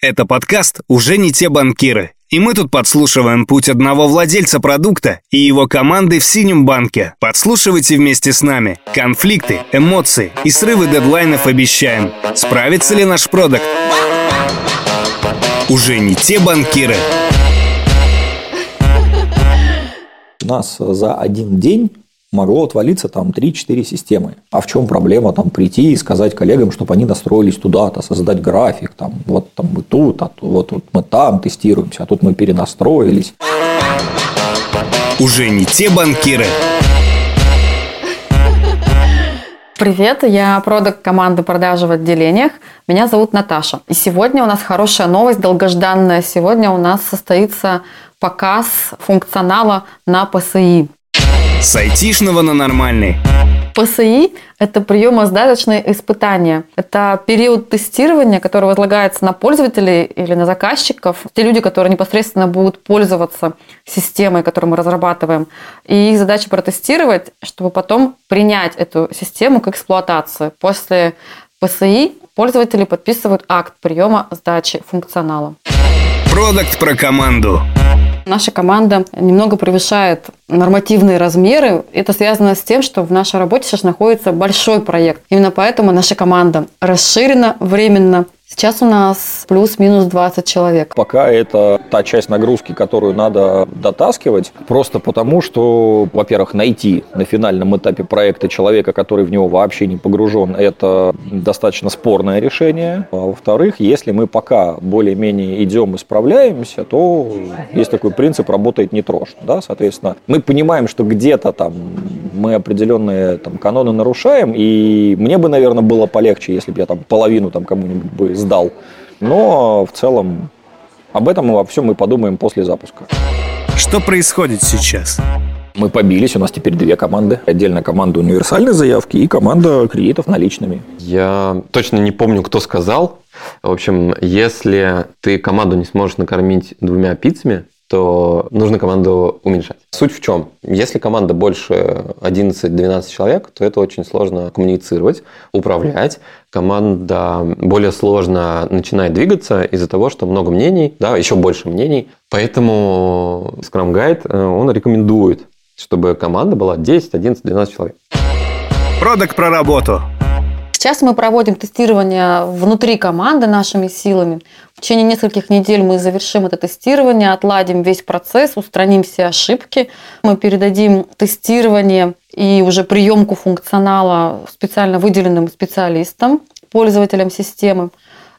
Это подкаст «Уже не те банкиры». И мы тут подслушиваем путь одного владельца продукта и его команды в синем банке. Подслушивайте вместе с нами. Конфликты, эмоции и срывы дедлайнов обещаем. Справится ли наш продукт? Уже не те банкиры. У нас за один день могло отвалиться там 3-4 системы. А в чем проблема там прийти и сказать коллегам, чтобы они настроились туда-то, создать график, там, вот там мы тут, а вот, вот мы там тестируемся, а тут мы перенастроились. Уже не те банкиры. Привет, я продукт команды продажи в отделениях. Меня зовут Наташа. И сегодня у нас хорошая новость, долгожданная. Сегодня у нас состоится показ функционала на ПСИ. С айтишного на нормальный. ПСИ – это приемо-сдаточные испытания. Это период тестирования, который возлагается на пользователей или на заказчиков, те люди, которые непосредственно будут пользоваться системой, которую мы разрабатываем. И их задача протестировать, чтобы потом принять эту систему к эксплуатации. После ПСИ пользователи подписывают акт приема сдачи функционала. Продукт про команду. Наша команда немного превышает нормативные размеры. Это связано с тем, что в нашей работе сейчас находится большой проект. Именно поэтому наша команда расширена временно Сейчас у нас плюс-минус 20 человек. Пока это та часть нагрузки, которую надо дотаскивать, просто потому, что, во-первых, найти на финальном этапе проекта человека, который в него вообще не погружен, это достаточно спорное решение. А во-вторых, если мы пока более-менее идем и справляемся, то есть такой принцип «работает не трожь». Да? Соответственно, мы понимаем, что где-то там мы определенные там, каноны нарушаем, и мне бы, наверное, было полегче, если бы я там половину там кому-нибудь бы сдал. Но в целом об этом мы во всем мы подумаем после запуска. Что происходит сейчас? Мы побились, у нас теперь две команды. Отдельно команда универсальной заявки и команда кредитов наличными. Я точно не помню, кто сказал. В общем, если ты команду не сможешь накормить двумя пиццами, то нужно команду уменьшать. Суть в чем? Если команда больше 11-12 человек, то это очень сложно коммуницировать, управлять. Команда более сложно начинает двигаться из-за того, что много мнений, да, еще больше мнений. Поэтому Scrum Guide, э, он рекомендует, чтобы команда была 10, 11, 12 человек. Продукт про работу. Сейчас мы проводим тестирование внутри команды нашими силами. В течение нескольких недель мы завершим это тестирование, отладим весь процесс, устраним все ошибки. Мы передадим тестирование и уже приемку функционала специально выделенным специалистам, пользователям системы.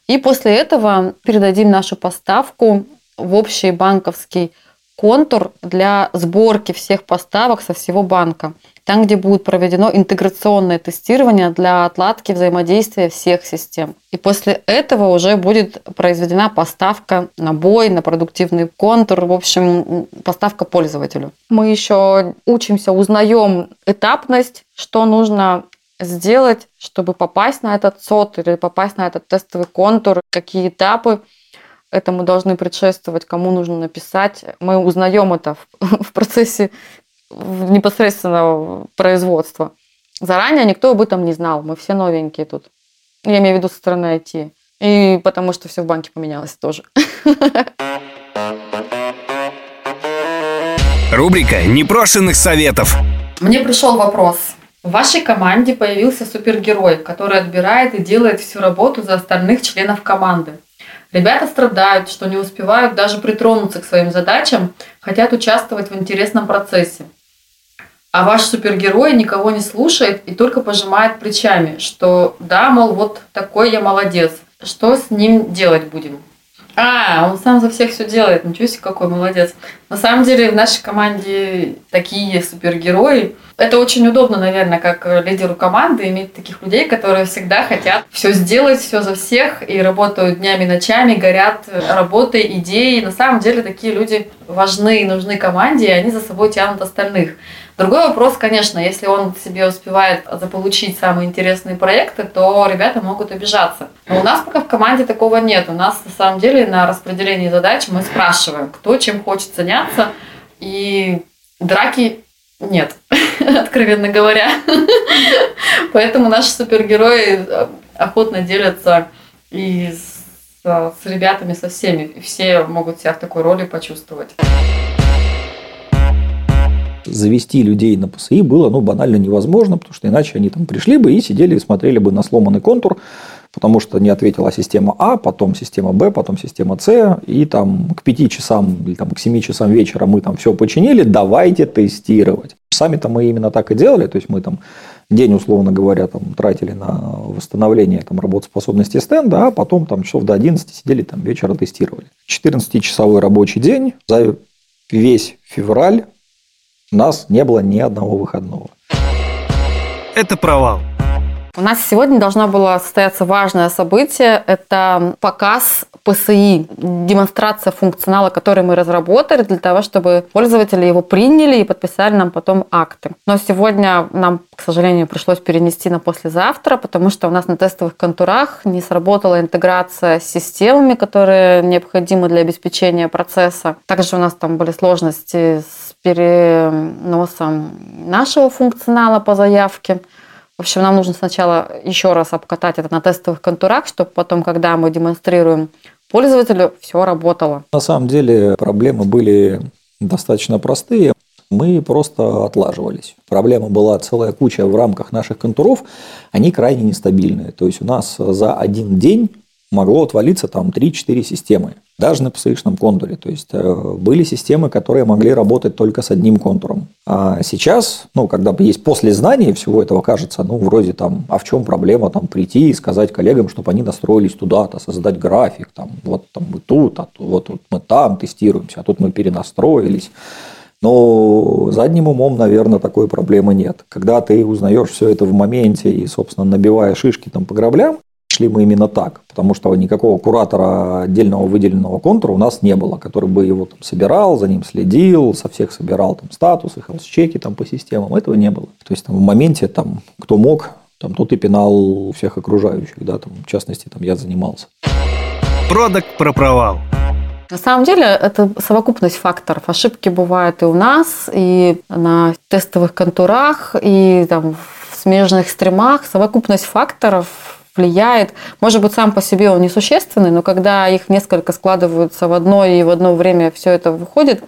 И после этого передадим нашу поставку в общий банковский контур для сборки всех поставок со всего банка там, где будет проведено интеграционное тестирование для отладки взаимодействия всех систем. И после этого уже будет произведена поставка на бой, на продуктивный контур, в общем, поставка пользователю. Мы еще учимся, узнаем этапность, что нужно сделать, чтобы попасть на этот сот или попасть на этот тестовый контур, какие этапы этому должны предшествовать, кому нужно написать. Мы узнаем это в процессе непосредственно производства. Заранее никто об этом не знал. Мы все новенькие тут. Я имею в виду со стороны IT. И потому что все в банке поменялось тоже. Рубрика непрошенных советов. Мне пришел вопрос. В вашей команде появился супергерой, который отбирает и делает всю работу за остальных членов команды. Ребята страдают, что не успевают даже притронуться к своим задачам, хотят участвовать в интересном процессе. А ваш супергерой никого не слушает и только пожимает плечами, что да, мол, вот такой я молодец. Что с ним делать будем? А, он сам за всех все делает. Ничего себе, какой молодец. На самом деле в нашей команде такие супергерои. Это очень удобно, наверное, как лидеру команды иметь таких людей, которые всегда хотят все сделать, все за всех и работают днями, ночами, горят работой, идеей. На самом деле такие люди важны и нужны команде, и они за собой тянут остальных. Другой вопрос, конечно, если он себе успевает заполучить самые интересные проекты, то ребята могут обижаться. Но у нас пока в команде такого нет. У нас на самом деле на распределении задач мы спрашиваем, кто чем хочет заняться, и драки нет, откровенно говоря. Поэтому наши супергерои охотно делятся и с, с ребятами, со всеми. Все могут себя в такой роли почувствовать. Завести людей на ПСИ было ну, банально невозможно, потому что иначе они там пришли бы и сидели и смотрели бы на сломанный контур, потому что не ответила система А, потом система Б, потом система С, и там к 5 часам или там, к 7 часам вечера мы там все починили, давайте тестировать. Сами-то мы именно так и делали, то есть мы там день, условно говоря, там, тратили на восстановление там, работоспособности стенда, а потом там часов до 11 сидели там вечера тестировали. 14-часовой рабочий день, за весь февраль нас не было ни одного выходного. Это провал. У нас сегодня должно было состояться важное событие. Это показ ПСИ, демонстрация функционала, который мы разработали для того, чтобы пользователи его приняли и подписали нам потом акты. Но сегодня нам, к сожалению, пришлось перенести на послезавтра, потому что у нас на тестовых контурах не сработала интеграция с системами, которые необходимы для обеспечения процесса. Также у нас там были сложности с переносом нашего функционала по заявке. В общем, нам нужно сначала еще раз обкатать это на тестовых контурах, чтобы потом, когда мы демонстрируем пользователю, все работало. На самом деле проблемы были достаточно простые. Мы просто отлаживались. Проблема была целая куча в рамках наших контуров. Они крайне нестабильные. То есть у нас за один день могло отвалиться там 3-4 системы, даже на PSX контуре. То есть э, были системы, которые могли работать только с одним контуром. А сейчас, ну, когда есть после знания всего этого, кажется, ну, вроде там, а в чем проблема там прийти и сказать коллегам, чтобы они настроились туда-то, создать график, там, вот там мы тут, а вот, вот мы там тестируемся, а тут мы перенастроились. Но задним умом, наверное, такой проблемы нет. Когда ты узнаешь все это в моменте и, собственно, набивая шишки там по граблям, шли мы именно так, потому что никакого куратора отдельного выделенного контура у нас не было, который бы его там собирал, за ним следил, со всех собирал там статусы, хелс-чеки там по системам, этого не было. То есть там, в моменте там кто мог, там тот и пинал всех окружающих, да, там в частности там я занимался. Продакт про провал. На самом деле это совокупность факторов. Ошибки бывают и у нас, и на тестовых контурах, и там в смежных стримах. Совокупность факторов влияет. Может быть, сам по себе он несущественный, но когда их несколько складываются в одно и в одно время все это выходит,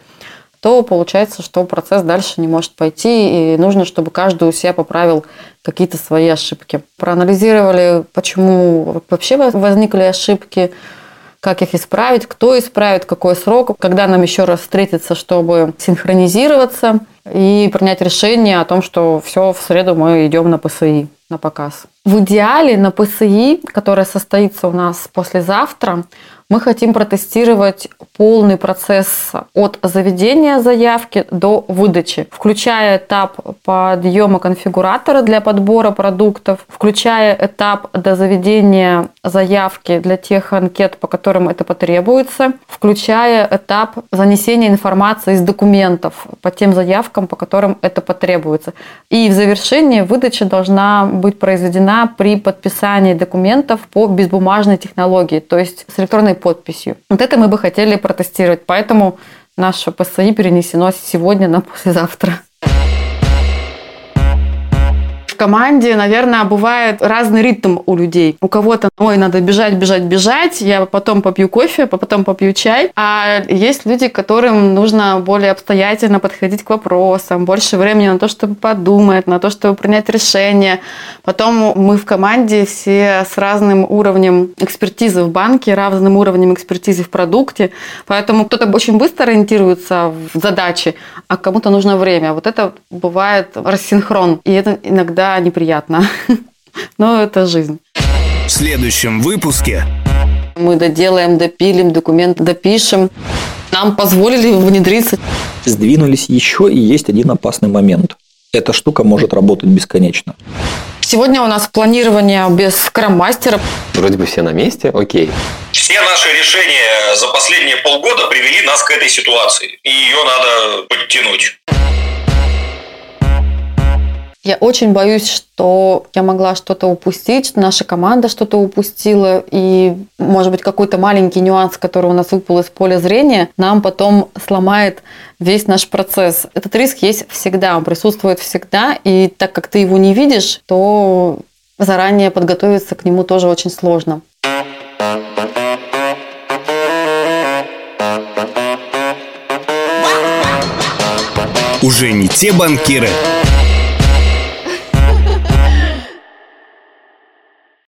то получается, что процесс дальше не может пойти, и нужно, чтобы каждый у себя поправил какие-то свои ошибки. Проанализировали, почему вообще возникли ошибки, как их исправить, кто исправит, какой срок, когда нам еще раз встретиться, чтобы синхронизироваться и принять решение о том, что все, в среду мы идем на ПСИ на показ. В идеале на ПСИ, которая состоится у нас послезавтра, мы хотим протестировать полный процесс от заведения заявки до выдачи, включая этап подъема конфигуратора для подбора продуктов, включая этап до заведения заявки для тех анкет, по которым это потребуется, включая этап занесения информации из документов по тем заявкам, по которым это потребуется. И в завершении выдача должна быть произведена при подписании документов по безбумажной технологии, то есть с электронной подписью. Вот это мы бы хотели протестировать, поэтому наше ПСИ перенесено сегодня на послезавтра команде, наверное, бывает разный ритм у людей. У кого-то, ой, надо бежать, бежать, бежать, я потом попью кофе, потом попью чай. А есть люди, которым нужно более обстоятельно подходить к вопросам, больше времени на то, чтобы подумать, на то, чтобы принять решение. Потом мы в команде все с разным уровнем экспертизы в банке, разным уровнем экспертизы в продукте. Поэтому кто-то очень быстро ориентируется в задачи, а кому-то нужно время. Вот это бывает рассинхрон. И это иногда неприятно. Но это жизнь. В следующем выпуске мы доделаем, допилим, документ допишем. Нам позволили внедриться. Сдвинулись еще и есть один опасный момент. Эта штука может работать бесконечно. Сегодня у нас планирование без скрам-мастера. Вроде бы все на месте, окей. Все наши решения за последние полгода привели нас к этой ситуации. И ее надо подтянуть. Я очень боюсь, что я могла что-то упустить, что наша команда что-то упустила, и, может быть, какой-то маленький нюанс, который у нас выпал из поля зрения, нам потом сломает весь наш процесс. Этот риск есть всегда, он присутствует всегда, и так как ты его не видишь, то заранее подготовиться к нему тоже очень сложно. Уже не те банкиры –